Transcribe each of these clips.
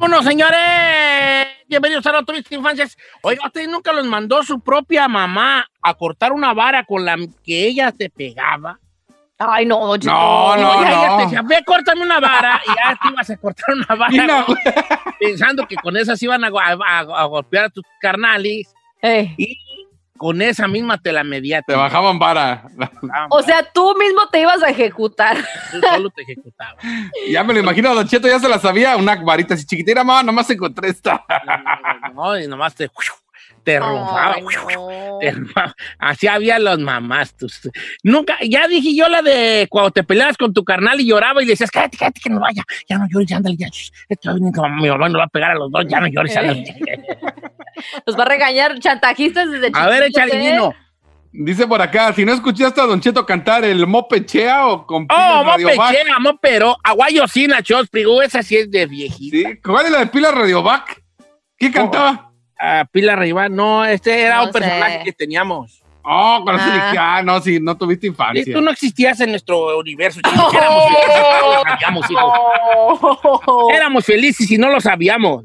Bueno, señores, bienvenidos a la Triste Infancias. Oiga, usted nunca los mandó su propia mamá a cortar una vara con la que ella te pegaba. Ay, no, Cheto. No, no, Ella no. te decía, ve, córtame una vara. Y ya te ibas a cortar una vara. No. Pensando que con esas iban a, a- a- a golpear a tus carnales. Eh, Y con esa misma te la medía. Te bajaban para. O sea, tú mismo te ibas a ejecutar. Tú solo te ejecutabas. Ya me lo imagino, Don Cheto ya se la sabía. Una varita así chiquitita, mamá, nomás encontré esta. No, y nomás te, te. Ay, no. te. Así había los mamás. tus- Nunca, ya dije yo la de cuando te peleabas con tu carnal y lloraba y le decías, cállate, cállate, que no vaya, ya no llores, ya ándale, ya. Esto va a venir, mi mamá nos va a pegar a los dos, ya no llores. ándale". Nos va a regañar chantajistas desde A ver, échale, ¿eh? Dice por acá, si no escuchaste a Don Cheto cantar el mopechea o con Oh, mopechea, pero aguayosina, chos, prigo, esa sí es de viejita. ¿Sí? ¿Cuál es la de Pilas Radio Back? ¿Quién cantaba? Ah, Pilar Rivá, no, este era No un personaje sé. que teníamos. Oh, con eso Ah. dije, ah, no, sí, no tuviste Sí, infancia. Tú no existías en nuestro universo. chicos. Éramos felices, no lo sabíamos, hijo. Oh. Éramos felices y no lo sabíamos.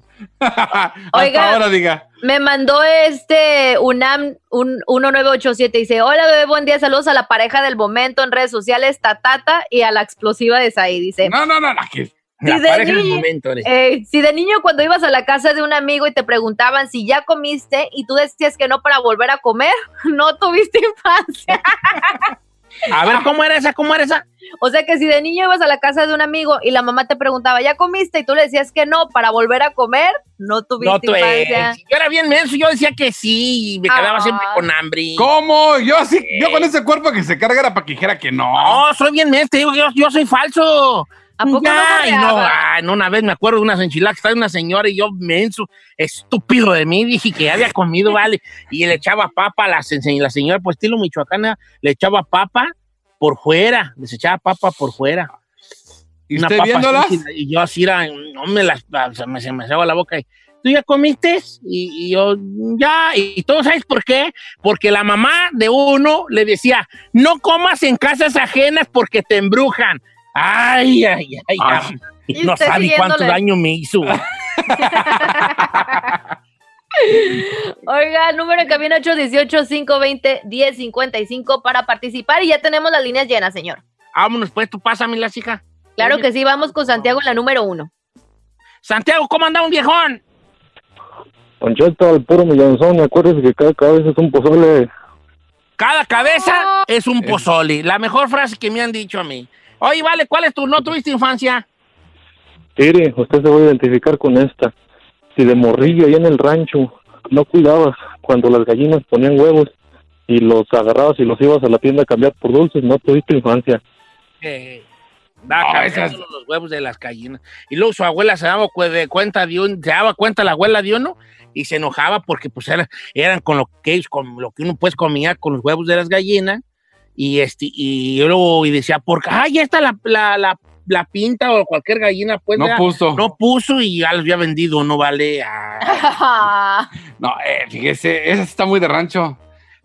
Oiga. ahora diga. Me mandó este UNAM un 1987 dice, hola bebé, buen día, saludos a la pareja del momento en redes sociales, Tatata y a la explosiva de Saí, dice. No, no, no, no, que- La Y de niño- momento. Eh, si de niño cuando ibas a la casa de un amigo y te preguntaban si ya comiste y tú decías que no para volver a comer, no tuviste infancia. A ver, ¿cómo era esa? ¿Cómo era esa? O sea que si de niño ibas a la casa de un amigo y la mamá te preguntaba, ¿ya comiste? Y tú le decías que no para volver a comer, no tuviste No, eh, infancia. yo era bien menso, yo decía que sí, y me quedaba Ah. siempre con hambre. ¿Cómo? Yo así, yo con ese cuerpo que se carga era para que dijera que no. No, soy bien menso, te digo, yo, yo soy falso. ¿A poco Ya, no y no, ah, no, una vez me acuerdo de unas enchiladas que estaba una señora y yo menso, estúpido de mí, dije que había comido, vale, y le echaba papa a la, la señora, pues estilo michoacana, le echaba papa por fuera, les echaba papa por fuera. ¿Y Una usted papa viéndolas? así, y yo así era, no me las, se me, se me la boca. Y, ¿Tú ya comiste? Y, y yo, ya. Y tú sabes por qué? Porque la mamá de uno le decía, no comas en casas ajenas porque te embrujan. Ay, ay, ay. Ay. No usted sabe cuánto daño me hizo. Oiga, número en cabina 818-520-1055 para participar y ya tenemos las líneas llenas, señor. Vámonos, pues, tú pásame las hijas. Claro que sí, vamos con Santiago en la número uno. Santiago, ¿cómo anda un viejón? Concheta, al puro millonzón, acuérdese que cada cabeza es un pozole. Cada cabeza es un pozole. La mejor frase que me han dicho a mí. Oye, vale, ¿cuál es tu no tuviste infancia? Mire, usted se va a identificar con esta. Si de morrillo ahí en el rancho no cuidabas cuando las gallinas ponían huevos y los agarrabas y los ibas a la tienda a cambiar por dulces, no tuviste infancia. Eh, da No, cabeza esas- los huevos de las gallinas. Y luego su abuela se daba cuenta de un, se daba cuenta la abuela de uno y se enojaba porque pues era- eran con lo que con lo que uno pues comía con los huevos de las gallinas y este y luego y decía porque ay ya está la, la, la, la pinta o cualquier gallina pues No puso. no puso y ya los había vendido no vale Ah. No, eh, fíjese, esa está muy de rancho.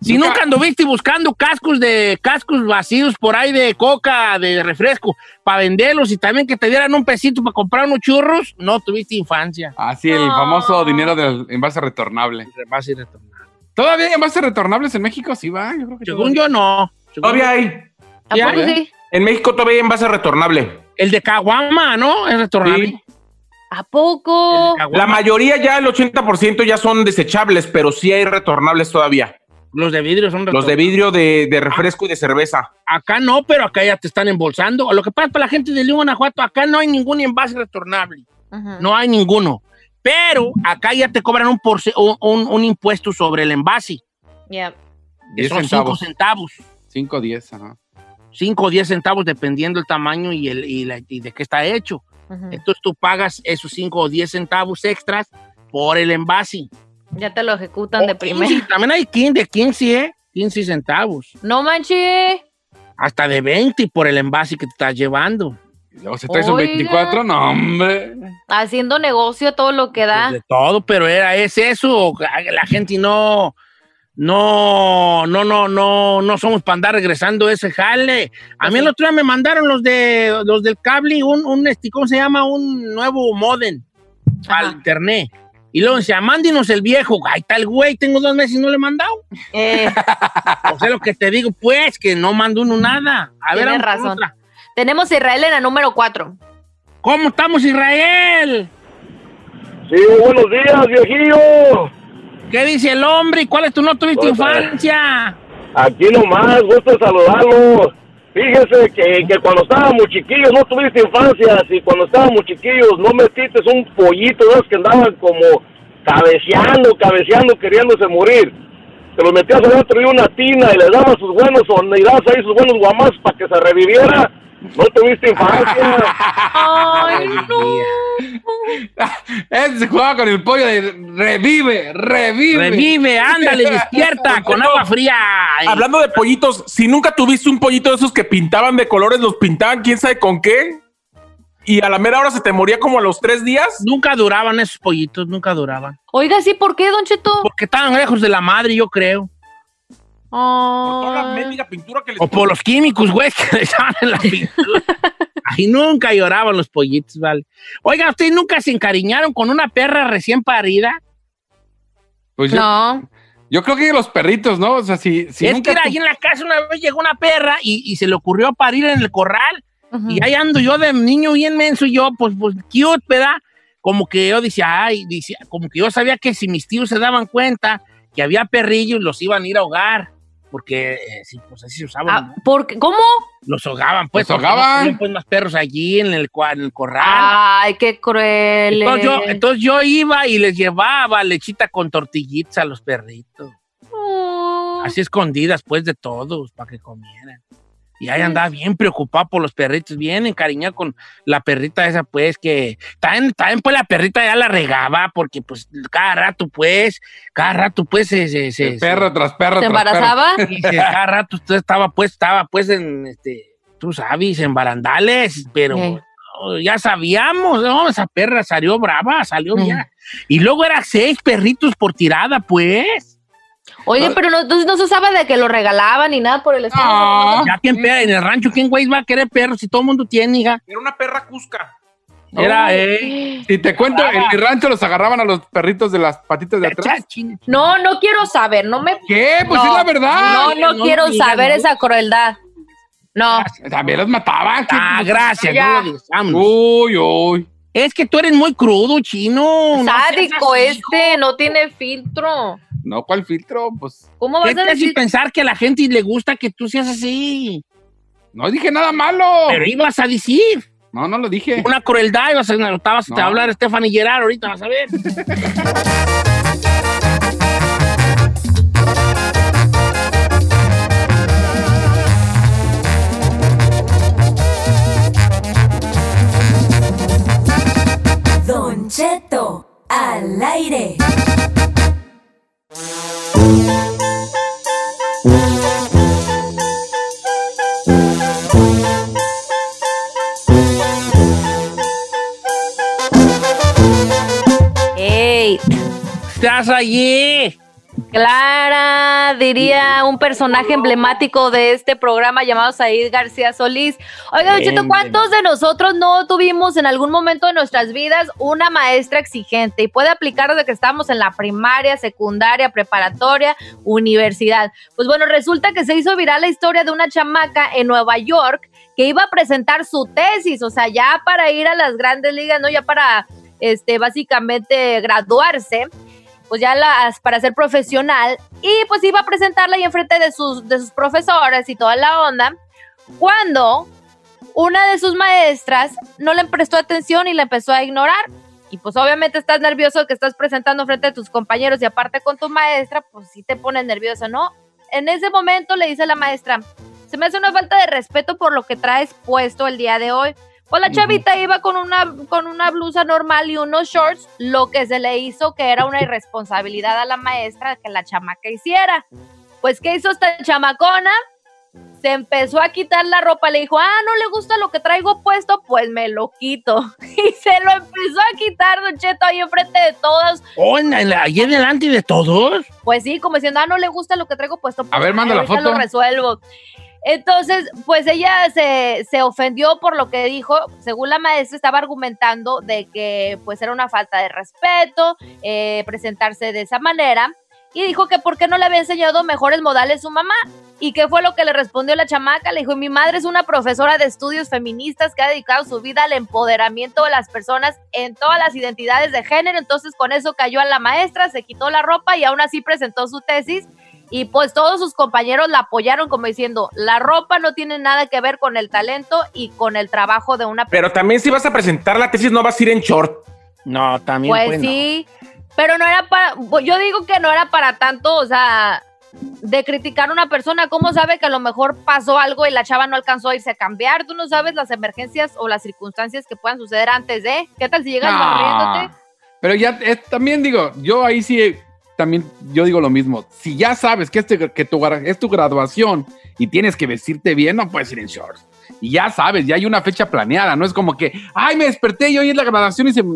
Si nunca anduviste buscando cascos de cascos vacíos por ahí de coca, de refresco, para venderlos y también que te dieran un pesito para comprar unos churros, no tuviste infancia. Así, el No. famoso dinero del envase retornable. A ir retornando. ¿Todavía hay envases retornables en México? Sí, va. Yo creo que Según yo, no. Todavía hay. ¿A Ya, poco sí? En México todavía hay envase retornable. El de Caguama, ¿no? Es retornable. Sí. ¿A poco? La mayoría ya, el 80% ya son desechables, pero sí hay retornables todavía. Los de vidrio son Los de retornables. vidrio de, de refresco y de cerveza. Acá no, pero acá ya te están embolsando. Lo que pasa para la gente de León, Guanajuato, acá no hay ningún envase retornable. No hay ninguno. Pero acá ya te cobran un, porce- un, un- un impuesto sobre el envase. Ya. Que 10 son centavos. 5 centavos. 5 10, ajá. 5 o 10 centavos dependiendo el tamaño y, el, y, la- y de qué está hecho. Ujú. Entonces tú pagas esos 5 o 10 centavos extras por el envase. Ya te lo ejecutan de O primera. 15, también hay 15, de 15, ¿eh? 15 centavos. No manches. Hasta de 20 por el envase que te estás llevando. Luego se trae un Oiga. 24, no, hombre. Haciendo negocio a todo lo que da. Pues de todo, pero era es eso. La gente no, no, no, no, no, no somos para andar regresando ese jale. A mí el otro día me mandaron los de los del cable, un, un este, ¿cómo se llama? Un nuevo modem. al Ajá. internet. Y luego decía, mándenos el viejo. Está el güey, tengo dos meses y no le he mandado. Eh, O sea, lo que te digo, pues, que no mando uno nada. A ver, Tienes con razón. otra. tenemos a Israel en la número 4. ¿Cómo estamos, Israel? Sí, buenos días, viejillo. ¿Qué dice el hombre? ¿Y cuál es tu no tuviste infancia? Aquí nomás, gusto saludarlos. Fíjese que, que cuando estábamos chiquillos no tuviste infancia, y cuando estábamos chiquillos no metiste un pollito de que andaban como cabeceando, cabeceando, queriéndose morir. Te los metías adentro de una tina y le dabas sus buenos sonidazos ahí, sus buenos guamás para que se reviviera. No tuviste infancia. Ay, no. Ese se jugaba con el pollo de revive, revive. Revive, ándale, despierta con agua fría. Hablando de pollitos, si nunca tuviste un pollito de esos que pintaban de colores, los pintaban quién sabe con qué, y a la mera hora se te moría como a los tres días. Nunca duraban esos pollitos, nunca duraban. Oiga, sí, ¿por qué, Don Cheto? Porque estaban lejos de la madre, yo creo. Por toda la Ay. mendiga pintura que les O por los químicos, güey, que le echaban en la pintura. Ahí nunca lloraban los pollitos, vale. Oiga, ¿ustedes nunca se encariñaron con una perra recién parida? Pues yo, No. yo creo que los perritos, ¿no? O sea, si, si es nunca que era ahí en la casa una vez llegó una perra y, y se le ocurrió parir en el corral. Y ahí ando yo de niño bien menso y yo, pues, pues, cute, ¿verdad? Como que yo decía, ay, decía, como que yo sabía que si mis tíos se daban cuenta que había perrillos, los iban a ir a ahogar. Porque, eh, sí, pues así se usaban, Ah, ¿no? ¿por qué? ¿Cómo? Los ahogaban, pues. Los porque ahogaban. tenían, pues más perros allí en el, en el corral. Ay, qué cruel. entonces, yo, eh. entonces yo iba y les llevaba lechita con tortillitas a los perritos. Oh. Así escondidas, pues, de todos, para que comieran. Y ahí andaba bien preocupado por los perritos, bien encariñado con la perrita esa, pues, que también, también pues, la perrita ya la regaba, porque, pues, cada rato, pues, cada rato, pues, se... se, se- perro tras perro ¿Se tras perro. embarazaba? se- y se- cada rato usted estaba, pues, estaba, pues, en, este, tú sabes, en barandales, pero... No, Ya sabíamos, ¿no? Esa perra salió brava, salió ya. Y luego era seis perritos por tirada, pues. Oye, pero no, entonces no se usaba de que lo regalaban ni nada por el estilo. No. Ya quien pega en el rancho, ¿quién güey va a querer perros si todo el mundo tiene, hija? Era una perra cusca. Era, eh. Y te cuento, en mi rancho los agarraban a los perritos de las patitas de atrás. No, no quiero saber, no me... ¿Qué? Pues No. es la verdad. No, no, no quiero saber no. esa crueldad. No. También los mataban. Ah, gracias, Ya. no. Uy, uy. Es que tú eres muy crudo, chino. Sádico este, no tiene filtro. No, ¿cuál filtro? Pues ¿Cómo vas ¿Qué a te decir? pensar que a la gente le gusta que tú seas así? no dije nada malo. Pero ibas a decir No, no lo dije. una crueldad, ibas a, estabas, te No. va a hablar Stephanie Gerard ahorita, vas a ver. Don Cheto, al aire. Allí. Clara, diría un personaje emblemático de este programa llamado Said García Solís. Oiga, Don Cheto, ¿cuántos de nosotros no tuvimos en algún momento de nuestras vidas una maestra exigente? Y puede aplicar desde que estábamos en la primaria, secundaria, preparatoria, universidad. Pues bueno, resulta que se hizo viral la historia de una chamaca en Nueva York que iba a presentar su tesis, o sea, ya para ir a las grandes ligas, ¿no? Ya para, este, básicamente graduarse pues ya las para ser profesional y pues iba a presentarla ahí enfrente de sus de sus profesores y toda la onda cuando una de sus maestras no le prestó atención y la empezó a ignorar. Y pues obviamente estás nervioso que estás presentando frente de tus compañeros y aparte con tu maestra pues sí te pones nerviosa no en ese momento le dice la maestra se me hace una falta de respeto por lo que traes puesto el día de hoy pues la chavita iba con una, con una blusa normal y unos shorts, lo que se le hizo que era una irresponsabilidad a la maestra que la chamaca hiciera. Pues, ¿qué hizo esta chamacona? Se empezó a quitar la ropa, le dijo, ah, no le gusta lo que traigo puesto, pues me lo quito. Y se lo empezó a quitar, Don Cheto, ahí enfrente de todos. Oh, allí delante de todos. Pues sí, como diciendo, ah, no le gusta lo que traigo puesto. Pues, A ver, manda la foto. lo resuelvo. Entonces, pues ella se, se ofendió por lo que dijo. Según la maestra, estaba argumentando de que pues era una falta de respeto eh, presentarse de esa manera. Y dijo que por qué no le había enseñado mejores modales su mamá. ¿Y qué fue lo que le respondió la chamaca? Le dijo, mi madre es una profesora de estudios feministas que ha dedicado su vida al empoderamiento de las personas en todas las identidades de género. Entonces con eso cayó a la maestra, se quitó la ropa y aún así presentó su tesis. Y pues todos sus compañeros la apoyaron como diciendo, la ropa no tiene nada que ver con el talento y con el trabajo de una Pero también si vas a presentar la tesis no vas a ir en short. No, también. Pues, pues, no. sí, pero no era para, yo digo que no era para tanto, o sea, de criticar a una persona, ¿cómo sabe que a lo mejor pasó algo y la chava no alcanzó a irse a cambiar? Tú no sabes las emergencias o las circunstancias que puedan suceder antes de, ¿qué tal si llegas No. Pero ya eh, también digo, yo ahí sí, también yo digo lo mismo. Si ya sabes que, este, que tu, es tu graduación y tienes que vestirte bien, no puedes ir en shorts. Y ya sabes, ya hay una fecha planeada, no es como que, ay, me desperté y hoy es la graduación y se... No,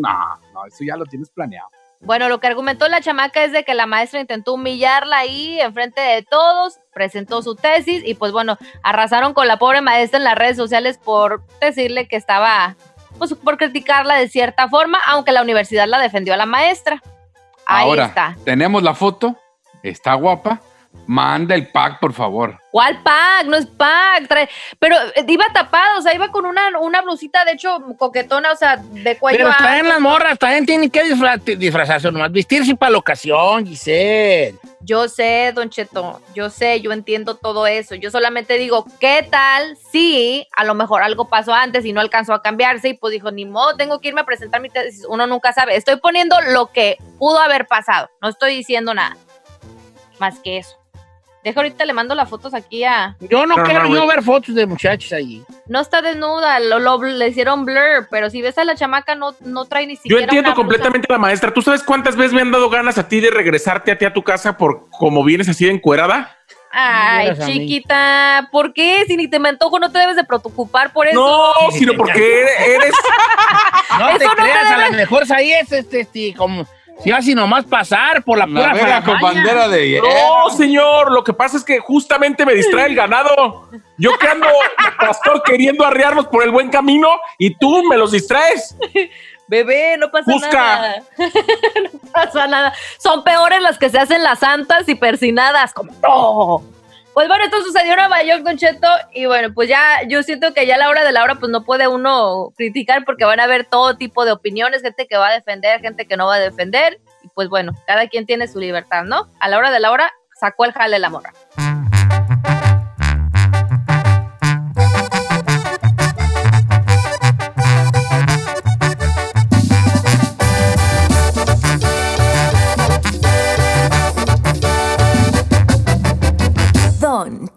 no, eso ya lo tienes planeado. Bueno, lo que argumentó la chamaca es de que la maestra intentó humillarla ahí enfrente de todos, presentó su tesis y pues bueno, arrasaron con la pobre maestra en las redes sociales por decirle que estaba, pues por criticarla de cierta forma, aunque la universidad la defendió a la maestra. Ahí Ahora, está. tenemos la foto, está guapa, manda el pack, por favor. ¿Cuál pack? No es pack. trae- Pero eh, iba tapado, o sea, iba con una, una blusita, de hecho, coquetona, o sea, de cuello Pero traen las morras, también tienen que disfra- disfrazarse nomás, vestirse para la ocasión, Giselle. Yo sé, Don Cheto, yo sé, yo entiendo todo eso. Yo solamente digo, ¿qué tal si a lo mejor algo pasó antes y no alcanzó a cambiarse? Y pues dijo, ni modo, tengo que irme a presentar mi tesis. Uno nunca sabe. Estoy poniendo lo que pudo haber pasado. No estoy diciendo nada más que eso. Deja ahorita, le mando las fotos aquí a... Yo no No, quiero no, yo ver fotos de muchachos allí. No está desnuda, lo, lo- le hicieron blur, pero si ves a la chamaca no, no trae ni Yo siquiera entiendo una blusa. completamente a la maestra. ¿Tú sabes cuántas veces me han dado ganas a ti de regresarte a ti a tu casa por como vienes así de encuerada? Ay, chiquita, ¿por qué? Si ni te me antojo, no te debes de preocupar por eso. No, sino porque eres. No Eso te no te creas, a lo mejor ahí es este, este, como si así nomás pasar por la pura Navega con bandera de hierro. No, señor. Lo que pasa es que justamente me distrae el ganado. Yo que ando, pastor, queriendo arrearlos por el buen camino y tú me los distraes. Bebé, no pasa Busca. nada. no pasa nada. Son peores las que se hacen las santas y persinadas. Como, no. Pues bueno, esto sucedió en Nueva York, Don Cheto. Y bueno, pues ya yo siento que ya a la hora de la hora, pues no puede uno criticar porque van a haber todo tipo de opiniones, gente que va a defender, gente que no va a defender. Y pues bueno, cada quien tiene su libertad, ¿no? A la hora de la hora, sacó el jale la morra.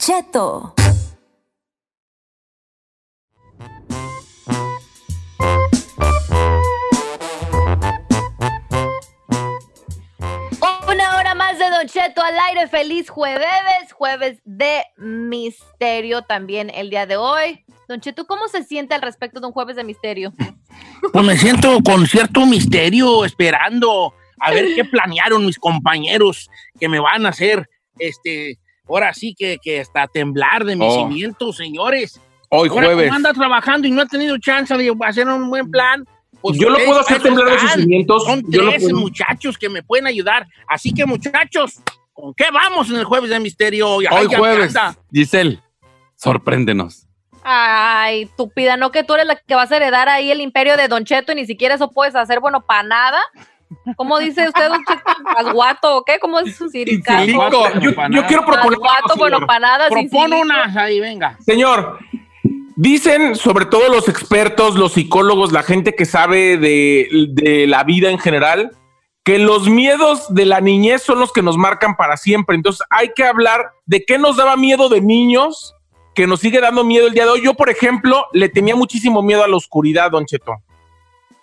Cheto. Una hora más de Don Cheto al aire. Feliz jueves, jueves de misterio también el día de hoy. Don Cheto, ¿cómo se siente al respecto de un jueves de misterio? Pues me siento con cierto misterio, esperando a ver qué planearon mis compañeros que me van a hacer, este, ahora sí que, que hasta temblar de mis Oh. cimientos, señores. Hoy Ahora jueves. como anda trabajando y no ha tenido chance de hacer un buen plan. pues Yo lo puedo hacer temblar de sus cimientos. Son Yo lo tres puedo. muchachos que me pueden ayudar. Así que, muchachos, ¿con qué vamos en el jueves de misterio? Ay, Hoy ya jueves. Giselle, sorpréndenos. Ay, estúpida, ¿no que tú eres la que vas a heredar ahí el imperio de Don Cheto y ni siquiera eso puedes hacer, bueno, para nada? ¿Cómo dice usted, Don Cheto? ¿Pasguato o qué? ¿Cómo es su siricazo? Silico. Yo, yo quiero proponer. Pasguato, bueno, Propone silico. unas ahí, venga. Señor, dicen sobre todo los expertos, los psicólogos, la gente que sabe de, de la vida en general, que los miedos de la niñez son los que nos marcan para siempre. Entonces hay que hablar de qué nos daba miedo de niños, que nos sigue dando miedo el día de hoy. Yo, por ejemplo, le tenía muchísimo miedo a la oscuridad, don Cheto.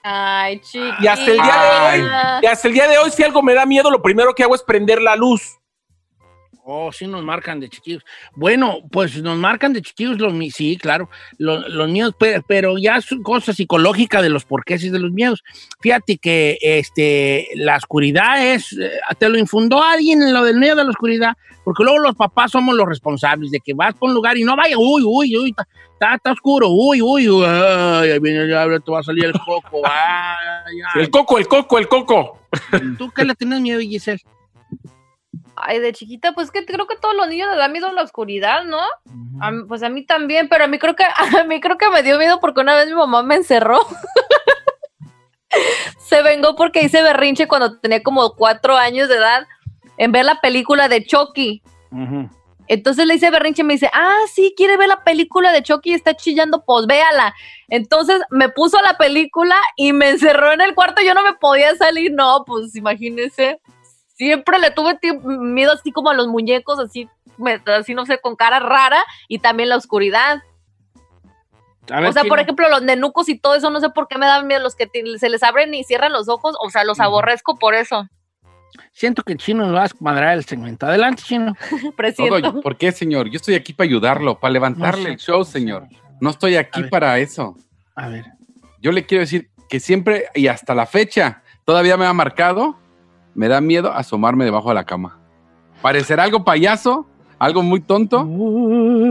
Ay, chiquita. Y hasta el día de hoy, y hasta el día de hoy, si algo me da miedo, lo primero que hago es prender la luz. Oh, sí nos marcan de chiquillos. Bueno, pues nos marcan de chiquillos los sí, claro, los, los miedos, pero, pero ya es cosa psicológica de los porqués y de los miedos. Fíjate que este, la oscuridad es, eh, te lo infundó alguien en lo del miedo de la oscuridad, porque luego los papás somos los responsables de que vas por un lugar y no vaya, uy, uy, uy, está, está, oscuro, uy, uy, uy, ay, ahí viene el diablo, te va a salir el coco, ay, ay. El coco, el coco, el coco. ¿Tú qué le tienes miedo, Giselle? Ay, de chiquita, pues que creo que todos los niños les da miedo la oscuridad, ¿no? A pues a mí también, pero a mí creo que a mí creo que me dio miedo porque una vez mi mamá me encerró. Se vengó porque hice berrinche cuando tenía como cuatro años de edad en ver la película de Chucky. Entonces le hice berrinche y me dice, ah, sí, quiere ver la película de Chucky y está chillando, pues véala. Entonces me puso la película y me encerró en el cuarto, yo no me podía salir, no, pues imagínense. Siempre le tuve miedo así como a los muñecos, así, me- así no sé, con cara rara y también la oscuridad. A ver, o sea, por ejemplo, los nenucos y todo eso, no sé por qué me dan miedo, los que se les abren y cierran los ojos, o sea, los aborrezco por eso. Siento que el chino nos va a madrar el segmento. Adelante, chino. Todo, ¿Por qué, señor? Yo estoy aquí para ayudarlo, para levantarle No sé. el show, señor. No estoy aquí ver. para eso. A ver. Yo le quiero decir que siempre y hasta la fecha todavía me ha marcado, me da miedo asomarme debajo de la cama. Parecerá algo payaso, algo muy tonto,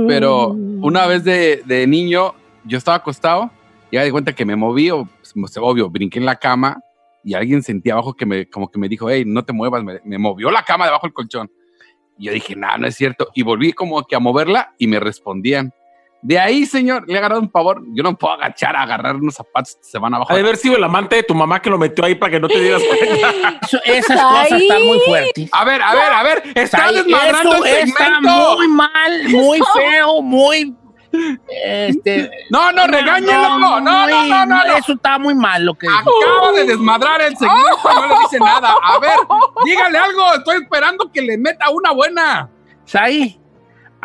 pero una vez de, niño yo estaba acostado y de cuenta que me moví, o, pues, obvio, brinqué en la cama y alguien sentía abajo que me, como que me dijo, hey, no te muevas, me, me movió la cama debajo del colchón. Y yo dije, no, no es cierto. Y volví como que a moverla y me respondían. De ahí, señor, le he agarrado un pavor. Yo no me puedo agachar a agarrar unos zapatos que se van abajo. Ha de haber sido el amante de tu mamá que lo metió ahí para que no te dieras cuenta. Eso- esas cosas están muy fuertes. A ver, a ver, a ver, está desmadrando eso el está segmento. muy mal, muy feo, muy. Este. No, no, regáñelo. No, no, no, muy- no, no, no. Eso está muy mal lo que. Acaba de desmadrar el segmento y no le dice nada. A ver, dígale algo. Estoy esperando que le meta una buena. Saí,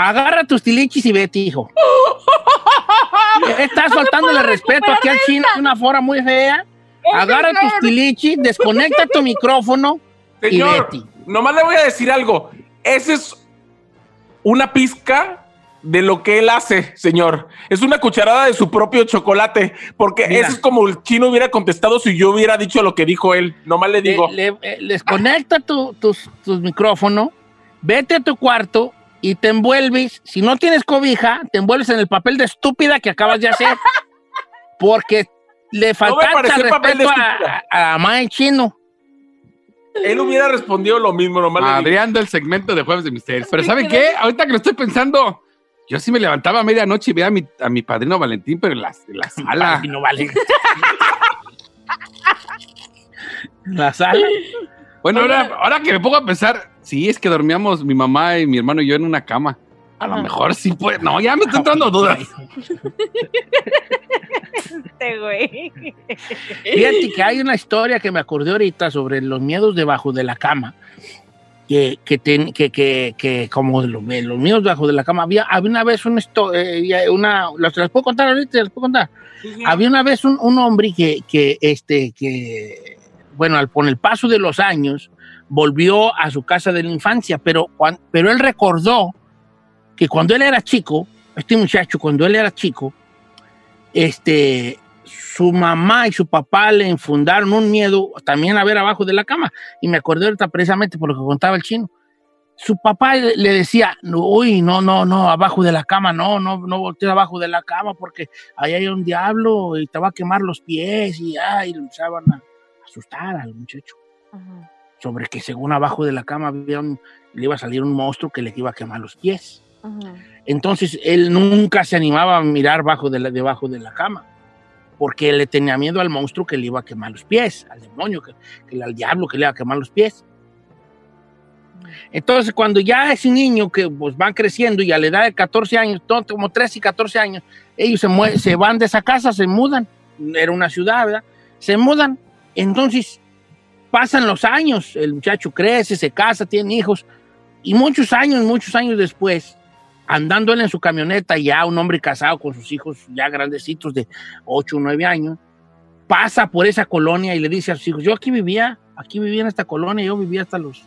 agarra tus tilichis y vete, hijo. Estás faltándole respeto aquí al chino de una forma muy fea. Agarra tus tilichis, desconecta tu micrófono y Señor, vete. nomás le voy a decir algo. Ese es una pizca de lo que él hace, señor. Es una cucharada de su propio chocolate, porque Mira. eso es como el chino hubiera contestado si yo hubiera dicho lo que dijo él. Nomás le digo. Le- le- eh, desconecta tu, tus, tus micrófonos, vete a tu cuarto y te envuelves. Si no tienes cobija, te envuelves en el papel de estúpida que acabas de hacer. Porque le falta pareció papel de respeto a, a, a Mae Chino. Él hubiera respondido lo mismo, nomás. Madreando el segmento de Jueves de Misterios. Pero ¿saben qué? Ahorita que lo estoy pensando, yo sí me levantaba a medianoche y veía a mi, a mi padrino Valentín, pero en la, en la sala. Ay, no vale. La sala. Bueno, ahora, ahora que me pongo a pensar, sí, es que dormíamos mi mamá y mi hermano y yo en una cama. A lo mejor sí puede. No, ya me estoy entrando dudas. Este güey. Fíjate que hay una historia que me acordé ahorita sobre los miedos debajo de la cama. Que, que, ten- que, que, que como los, los miedos debajo de la cama. Había, había una vez una historia, una, ¿las las puedo contar ahorita? ¿Las puedo contar? Había una vez un, un hombre que, que, este, que, bueno, al, con el paso de los años, volvió a su casa de la infancia, pero, pero él recordó que cuando él era chico, este muchacho, cuando él era chico, este, su mamá y su papá le infundaron un miedo también a ver abajo de la cama. Y me acordé ahorita precisamente por lo que contaba el chino. Su papá le decía, "No, uy, no, no, no, abajo de la cama, no, no, no voltees abajo de la cama porque ahí hay un diablo y te va a quemar los pies y ay, lo empezaban a asustar al muchacho sobre que según abajo de la cama había un- le iba a salir un monstruo que le iba a quemar los pies. Entonces él nunca se animaba a mirar bajo de la, debajo de la cama, porque él le tenía miedo al monstruo que le iba a quemar los pies, al demonio, que, que- al diablo que le iba a quemar los pies. Entonces cuando ya ese niño que pues, van creciendo y a la edad de 14 años, como 13 y 14 años, ellos se, se van de esa casa, se mudan, era una ciudad, ¿verdad? Se mudan, entonces pasan los años, el muchacho crece, se casa, tiene hijos, y muchos años, muchos años después, andando él en su camioneta, ya un hombre casado con sus hijos ya grandecitos de 8 o 9 años, pasa por esa colonia y le dice a sus hijos, yo aquí vivía, aquí vivía en esta colonia, yo vivía hasta los,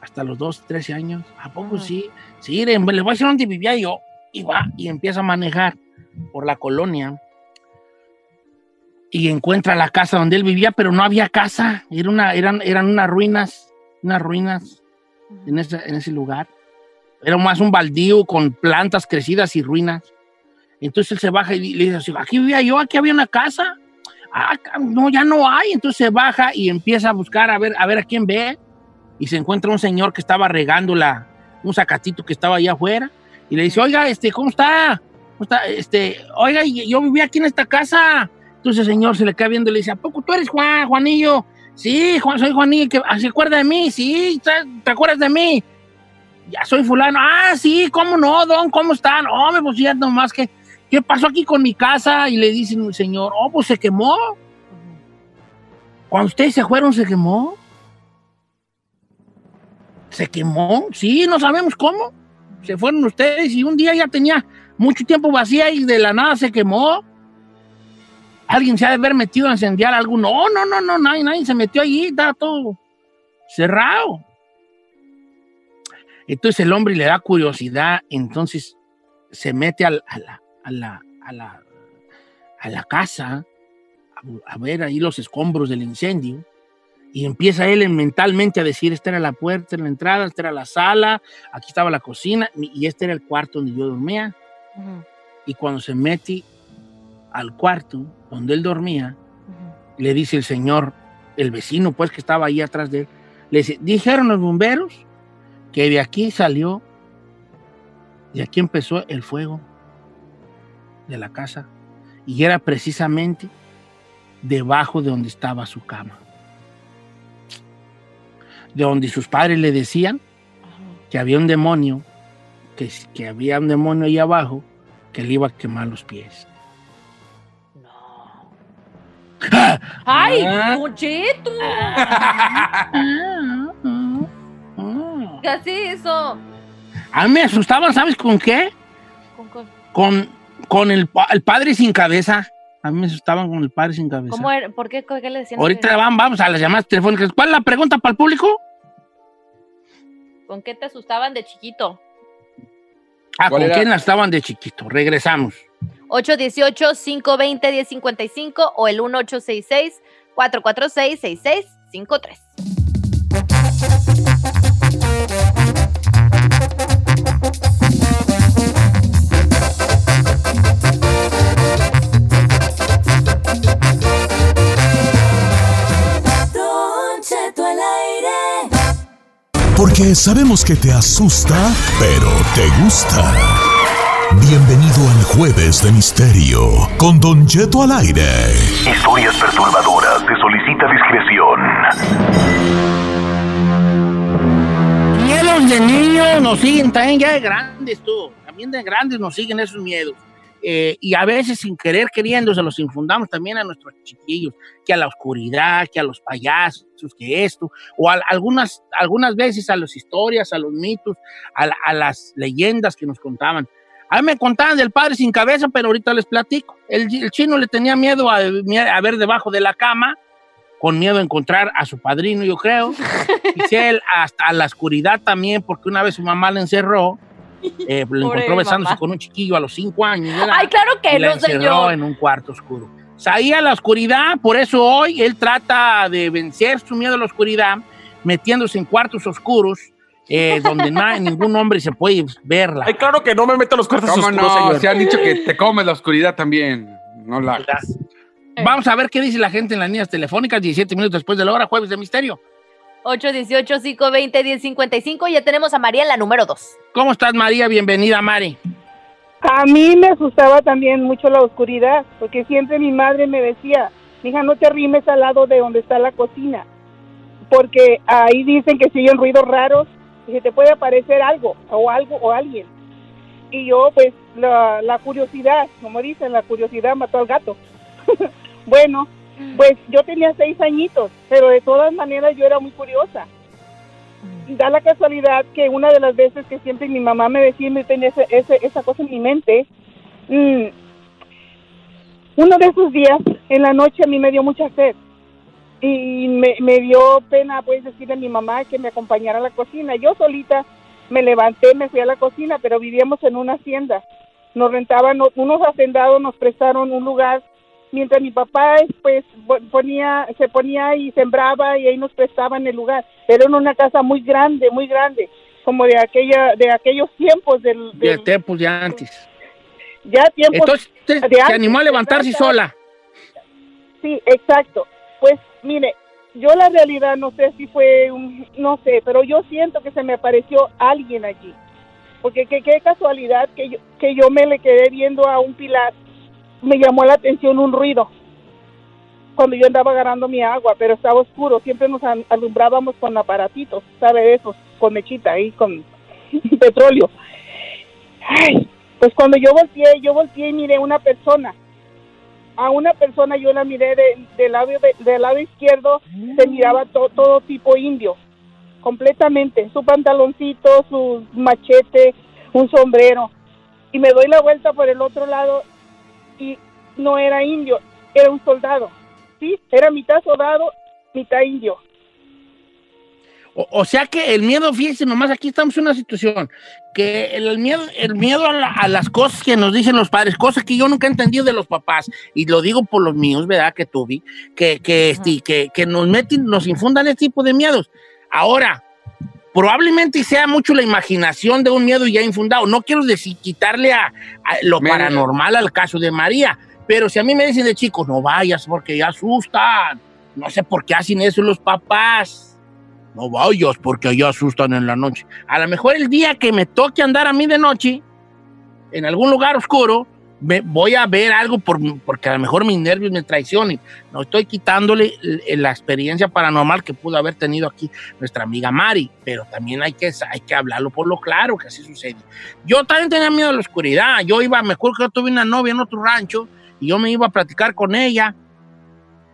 hasta los 12, 13 años. ¿A poco sí? Sí, le le voy a decir dónde vivía yo. Y va, y empieza a manejar por la colonia. Y encuentra la casa donde él vivía, pero no había casa. Era una, eran, eran unas ruinas, unas ruinas en ese, en ese lugar. Era más un baldío con plantas crecidas y ruinas. Entonces él se baja y le dice, así, aquí vivía yo, aquí había una casa. Ah, no, ya no hay. Entonces se baja y empieza a buscar a ver a, ver a quién ve. Y se encuentra un señor que estaba regando la, un zacatito que estaba allá afuera. Y le dice, oiga, este, ¿cómo está? ¿Cómo está? Este, oiga, yo vivía aquí en esta casa. Entonces el señor se le queda viendo y le dice, ¿a poco tú eres Juan, Juanillo? Sí, Juan, soy Juanillo. que ¿Se acuerda de mí? Sí, ¿te, acuerdas de mí? Ya soy fulano. Ah, sí, ¿cómo no, don? ¿Cómo están? Oh, me pues ya nomás que, ¿qué pasó aquí con mi casa? Y le dice el señor, oh, pues se quemó. Cuando ustedes se fueron, se quemó. ¿Se quemó? Sí, no sabemos cómo. Se fueron ustedes y un día ya tenía mucho tiempo vacía y de la nada se quemó. Alguien se ha de haber metido a encender algo. No, no, no, no, nadie, nadie se metió allí, estaba todo cerrado. Entonces el hombre le da curiosidad, entonces se mete al- a, la, a, la, a, la, a la casa a, a ver ahí los escombros del incendio y empieza él en- mentalmente a decir, esta era la puerta, esta era la entrada, esta era la sala, aquí estaba la cocina y este era el cuarto donde yo dormía. Ujú, Y cuando se mete al cuarto donde él dormía, le dice el señor, el vecino pues que estaba ahí atrás de él, le dice, dijeron los bomberos que de aquí salió, de aquí empezó el fuego de la casa y era precisamente debajo de donde estaba su cama. De donde sus padres le decían que había un demonio, que, que había un demonio ahí abajo que le iba a quemar los pies. ¡Ay, Ah. Don Cheto! ¿Qué hace eso? A mí me asustaban, ¿sabes con qué? ¿Con- con- Con, con el, pa- el padre sin cabeza. A mí me asustaban con el padre sin cabeza. ¿Cómo era? ¿Por qué? ¿Qué le decían? Ahorita van- vamos a las llamadas telefónicas. ¿Cuál es la pregunta para el público? ¿Con qué te asustaban de chiquito? Ah, ¿Cuál ¿con era? quién estaban de chiquito? Regresamos. 818-520-1055 o el 1866-446-6653. Don Cheto al aire. Porque sabemos que te asusta, pero te gusta. Bienvenido al Jueves de Misterio con Don Cheto al aire. Historias perturbadoras. Se solicita discreción. Miedos de niños nos siguen también ya de grandes, tú. También de grandes nos siguen esos miedos. Eh, y a veces sin querer queriendo se los infundamos también a nuestros chiquillos, que a la oscuridad, que a los payasos, que esto, o a, algunas, algunas veces a las historias, a los mitos, a, a las leyendas que nos contaban. A mí me contaban del padre sin cabeza, pero ahorita les platico. El, el chino le tenía miedo a, a ver debajo de la cama, con miedo a encontrar a su padrino, yo creo. Giselle hasta la oscuridad también, porque una vez su mamá le encerró, eh, lo Pobre encontró besándose mamá. con un chiquillo a los cinco años. Ay, claro que y la no, encerró señor. en un cuarto oscuro. Salía a la oscuridad, por eso hoy él trata de vencer su miedo a la oscuridad, metiéndose en cuartos oscuros, eh, donde na- ningún hombre se puede verla. Ay, claro que no me meto los cuartos ¿Cómo oscuros, no? señor. Se han dicho que te comes la oscuridad también. No la. Vamos a ver qué dice la gente en las líneas telefónicas 17 minutos después de la hora, jueves de misterio. 818-520-1055. Ya tenemos a María en la número 2. ¿Cómo estás, María? Bienvenida, Mari. A mí me asustaba también mucho la oscuridad, porque siempre mi madre me decía, hija, no te arrimes al lado de donde está la cocina, porque ahí dicen que si oyen ruidos raros y se te puede aparecer algo o algo o alguien. Y yo, pues, la, la curiosidad, como dicen, la curiosidad mató al gato. bueno, pues yo tenía seis añitos, pero de todas maneras yo era muy curiosa. Da la casualidad que una de las veces que siempre mi mamá me decía, y me tenía ese, ese- esa cosa en mi mente, mm, uno de esos días, en la noche a mí me dio mucha sed. Y me, me dio pena pues decirle a mi mamá que me acompañara a la cocina. Yo solita me levanté, me fui a la cocina, pero vivíamos en una hacienda. Nos rentaban, unos hacendados nos prestaron un lugar, mientras mi papá pues po- ponía, se ponía y sembraba y ahí nos prestaban el lugar. Era en una casa muy grande, muy grande, como de aquella, de aquellos tiempos del, De tiempos de antes. ya tiempos Entonces, te- de se antes, animó a levantarse sola. Sí, exacto. Pues mire, yo la realidad no sé si fue, un, no sé, pero yo siento que se me apareció alguien allí. Porque qué, casualidad que yo, que yo me le quedé viendo a un pilar. Me llamó la atención un ruido cuando yo andaba agarrando mi agua, pero estaba oscuro. Siempre nos al- alumbrábamos con aparatitos, ¿sabe? de Esos, con mechita ahí, con petróleo. Ay, pues cuando yo volteé, yo volteé y miré una persona a una persona yo la miré de- del lado de- lado izquierdo se miraba to- todo tipo indio completamente su pantaloncito su machete un sombrero y me doy la vuelta por el otro lado y no era indio era un soldado sí era mitad soldado mitad indio O, o sea que el miedo, fíjense, nomás aquí estamos en una situación, que el, el miedo, el miedo a, la- a las cosas que nos dicen los padres, cosas que yo nunca he entendido de los papás, y lo digo por los míos, ¿verdad? Que tuve, que, que, este, que, que nos meten, nos infundan este tipo de miedos. Ahora, probablemente sea mucho la imaginación de un miedo ya infundado. No quiero decir quitarle a, a lo Me- paranormal al caso de María, pero si a mí me dicen de chicos, no vayas porque ya asustan. No sé por qué hacen eso los papás. No vayas porque allá asustan en la noche. A lo mejor el día que me toque andar a mí de noche, en algún lugar oscuro, me, voy a ver algo por, porque a lo mejor mis nervios me traicionen. No estoy quitándole l- la experiencia paranormal que pudo haber tenido aquí nuestra amiga Mari, pero también hay que, hay que hablarlo por lo claro que así sucede. Yo también tenía miedo a la oscuridad. Yo iba, me acuerdo que yo tuve una novia en otro rancho y yo me iba a platicar con ella.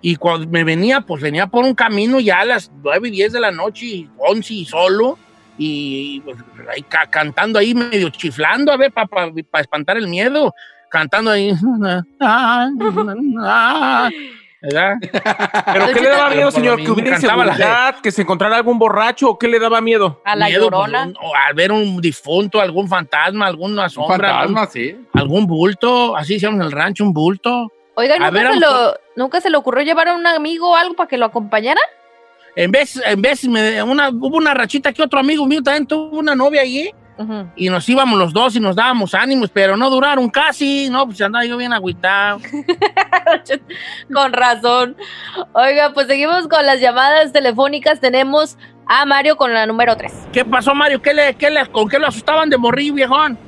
Y cuando me venía, pues venía por un camino ya a las 9 y 10 de la noche, y 11 y solo, y pues, ahí ca- cantando ahí, medio chiflando, a ver, para espantar el miedo, cantando ahí. ¿Verdad? ¿Pero qué le daba miedo, señor? ¿Que hubiera inseguridad? ¿Que se encontrara algún borracho? ¿O qué le daba miedo? A la Miedo, pues, un- o al ver un difunto, algún fantasma, alguna Un sombra, fantasma, algún, sí. algún bulto, así decíamos en el rancho, un bulto. Oiga, ¿nunca, ver, se lo, ¿nunca se le ocurrió llevar a un amigo o algo para que lo acompañara? En vez, en vez, me- una, hubo una rachita que otro amigo mío también tuvo una novia allí. Y nos íbamos los dos y nos dábamos ánimos, pero no duraron casi, no, pues andaba yo bien agüitado. Con razón. Oiga, pues seguimos con las llamadas telefónicas. Tenemos a Mario con la número 3. ¿Qué pasó, Mario? ¿Qué le, qué le- ¿Con qué lo asustaban de morir, viejón?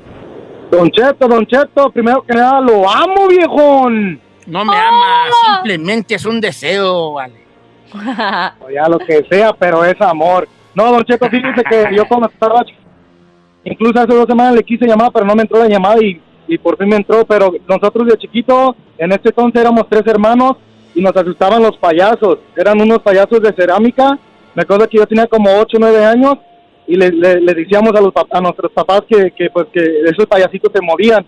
Don Cheto, Don Cheto, primero que nada, lo amo, viejón. No me ama, simplemente es un deseo, vale. O ya lo que sea, pero es amor. No, Don Cheto, fíjese que yo cuando estaba incluso hace dos semanas le quise llamar, pero no me entró la llamada y, y por fin me entró. Pero nosotros de chiquito, en este entonces éramos tres hermanos y nos asustaban los payasos. Eran unos payasos de cerámica. Me acuerdo que yo tenía como 8 o 9 años y le, le- le decíamos a, los, a nuestros papás que, que, pues, que esos payasitos se movían.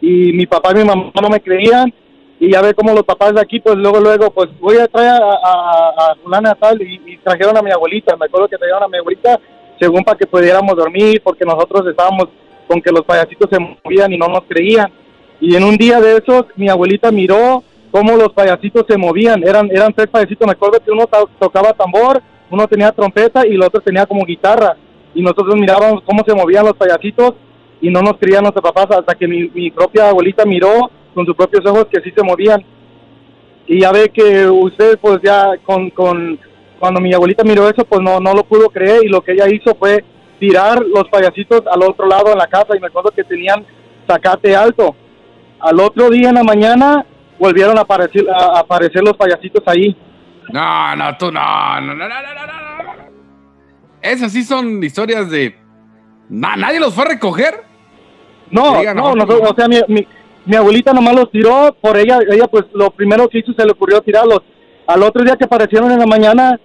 Y mi papá y mi mamá no me creían y ya ve cómo los papás de aquí, pues luego, luego, pues voy a traer a, a, a tal y, y trajeron a mi abuelita, me acuerdo que trajeron a mi abuelita según para que pudiéramos dormir, porque nosotros estábamos con que los payasitos se movían y no nos creían. Y en un día de esos, mi abuelita miró cómo los payasitos se movían, eran, eran tres payasitos, me acuerdo que uno to- tocaba tambor, uno tenía trompeta y el otro tenía como guitarra. Y nosotros mirábamos cómo se movían los payasitos y no nos creían nuestros papás hasta que mi propia abuelita miró con sus propios ojos que sí se movían. Y ya ve que usted pues ya con, con cuando mi abuelita miró eso pues no, no lo pudo creer y lo que ella hizo fue tirar los payasitos al otro lado de la casa y me acuerdo que tenían zacate alto. Al otro día en la mañana volvieron a aparecer, a a aparecer los payasitos ahí. No, no, tú no, no, no, no, no, no, no. Esas sí son historias de. Na- ¿Nadie los fue a recoger? No, no, no, no. o sea, mi, mi, mi abuelita nomás los tiró, por ella, ella pues lo primero que hizo se le ocurrió tirarlos. Al otro día que aparecieron en la mañana,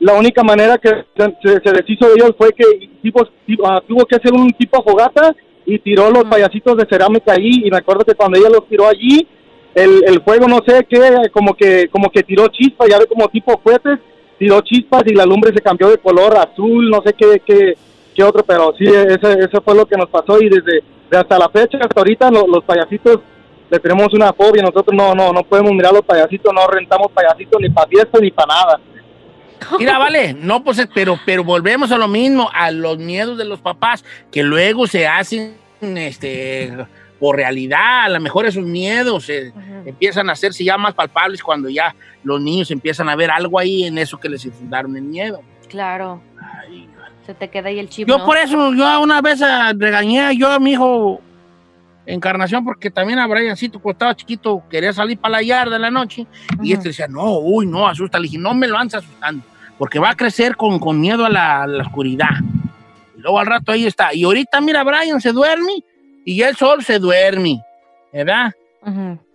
la única manera que se, se- deshizo de ellos fue que tipo, tipo, ah, tuvo que hacer un tipo fogata y tiró los payasitos de cerámica allí y me acuerdo que cuando ella los tiró allí, el, el fuego no sé qué, como que como que tiró chispas, ya ve como tipo cohetes, tiró chispas y la lumbre se cambió de color azul, no sé qué qué, qué otro, pero sí, eso, eso fue lo que nos pasó y desde de hasta la fecha, hasta ahorita lo- los payasitos le tenemos una fobia, nosotros no no no podemos mirar los payasitos, no rentamos payasitos ni para fiesta ni para nada. Mira, vale, no, pues, pero, pero volvemos a lo mismo, a los miedos de los papás, que luego se hacen, este, por realidad, a lo mejor esos miedos eh, empiezan a hacerse ya más palpables cuando ya los niños empiezan a ver algo ahí en eso que les infundaron el miedo. Claro. Se te queda ahí el chip. Yo ¿no? por eso, yo una vez ah, regañé yo a mi hijo Encarnación, porque también a Briancito, cuando estaba chiquito, quería salir para la yarda en la noche, y este decía, no, uy, no, asusta. Le dije, no me lo andes asustando, porque va a crecer con, con miedo a la, a la oscuridad. Y luego al rato ahí está. Y ahorita, mira, Brian se duerme, y él solo se duerme, ¿verdad?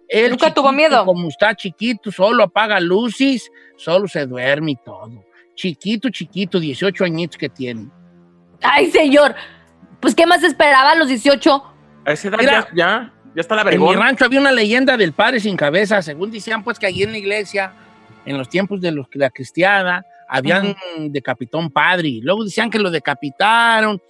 Él ¿Nunca tuvo chiquito, miedo? Como está chiquito, solo apaga luces, solo se duerme y todo. Chiquito, chiquito, 18 añitos que tiene. Ay, señor. Pues, ¿qué más esperaba a los 18? A esa edad Mira, ya, ya, ya está la En mi vergüenza. rancho había una leyenda del padre sin cabeza, según decían pues que allí en la iglesia, en los tiempos de los, la cristiana, habían decapitado un padre, y luego decían que lo decapitaron,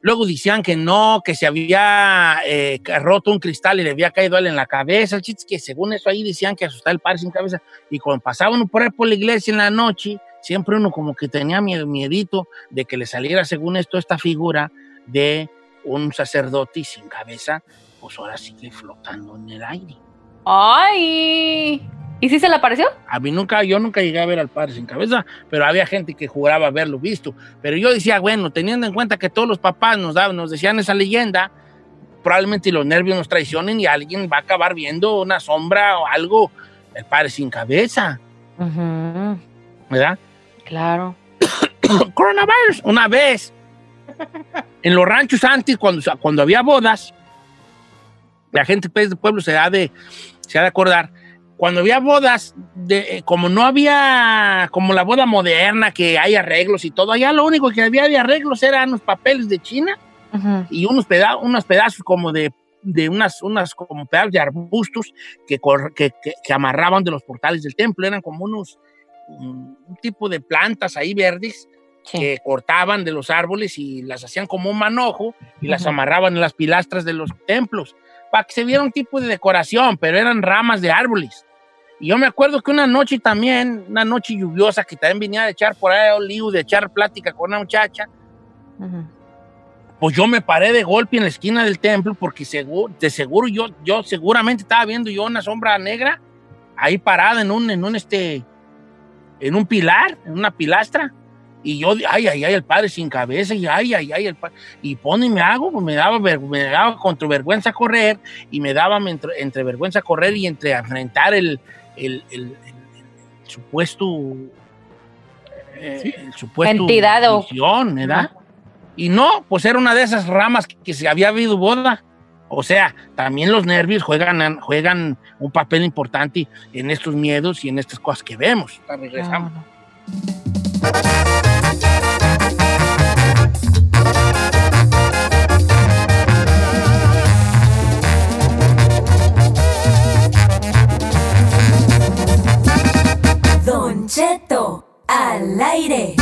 luego decían que no, que se había eh, roto un cristal y le había caído a él en la cabeza, el chiste es que según eso ahí decían que asustaba el padre sin cabeza, y cuando pasaba uno por ahí por la iglesia en la noche, siempre uno como que tenía miedo, miedito de que le saliera según esto esta figura de un sacerdote y sin cabeza, pues ahora sigue flotando en el aire. Ay. ¿Y si se le apareció? A mí nunca, yo nunca llegué a ver al padre sin cabeza, pero había gente que juraba haberlo visto. Pero yo decía, bueno, teniendo en cuenta que todos los papás nos daban, nos decían esa leyenda, probablemente los nervios nos traicionen y alguien va a acabar viendo una sombra o algo, el padre sin cabeza, ¿verdad? Claro. Coronavirus, una vez. En los ranchos antes, cuando, cuando había bodas, la gente pues, del pueblo se ha de, se ha de acordar, cuando había bodas, de, eh, como no había, como la boda moderna, que hay arreglos y todo, allá lo único que había de arreglos eran los papeles de China y unos, peda unos pedazos como de, de unas, unas como pedazos de arbustos que, que, que- que amarraban de los portales del templo, eran como unos, un, un tipo de plantas ahí verdes que cortaban de los árboles y las hacían como un manojo y las Ujú. amarraban en las pilastras de los templos para que se viera un tipo de decoración, pero eran ramas de árboles. Y yo me acuerdo que una noche también, una noche lluviosa, que también venía de echar por ahí lío, de echar plática con una muchacha, pues yo me paré de golpe en la esquina del templo porque seguro, de seguro yo, yo seguramente estaba viendo yo una sombra negra ahí parada en un, en un este, en un pilar, en una pilastra. Y yo, ay, ay, ay, el padre sin cabeza, y ay, ay, ay, el padre. Y pone y me hago, pues me daba, me daba contra vergüenza correr, y me daba entre, entre vergüenza correr y entre enfrentar el, el, el- el- el supuesto, eh, el supuesto Entidad o- visión, ¿verdad? Y no, pues era una de esas ramas que, que se había habido boda. O sea, también los nervios juegan, juegan un papel importante en estos miedos y en estas cosas que vemos. Regresamos. Don Cheto al aire.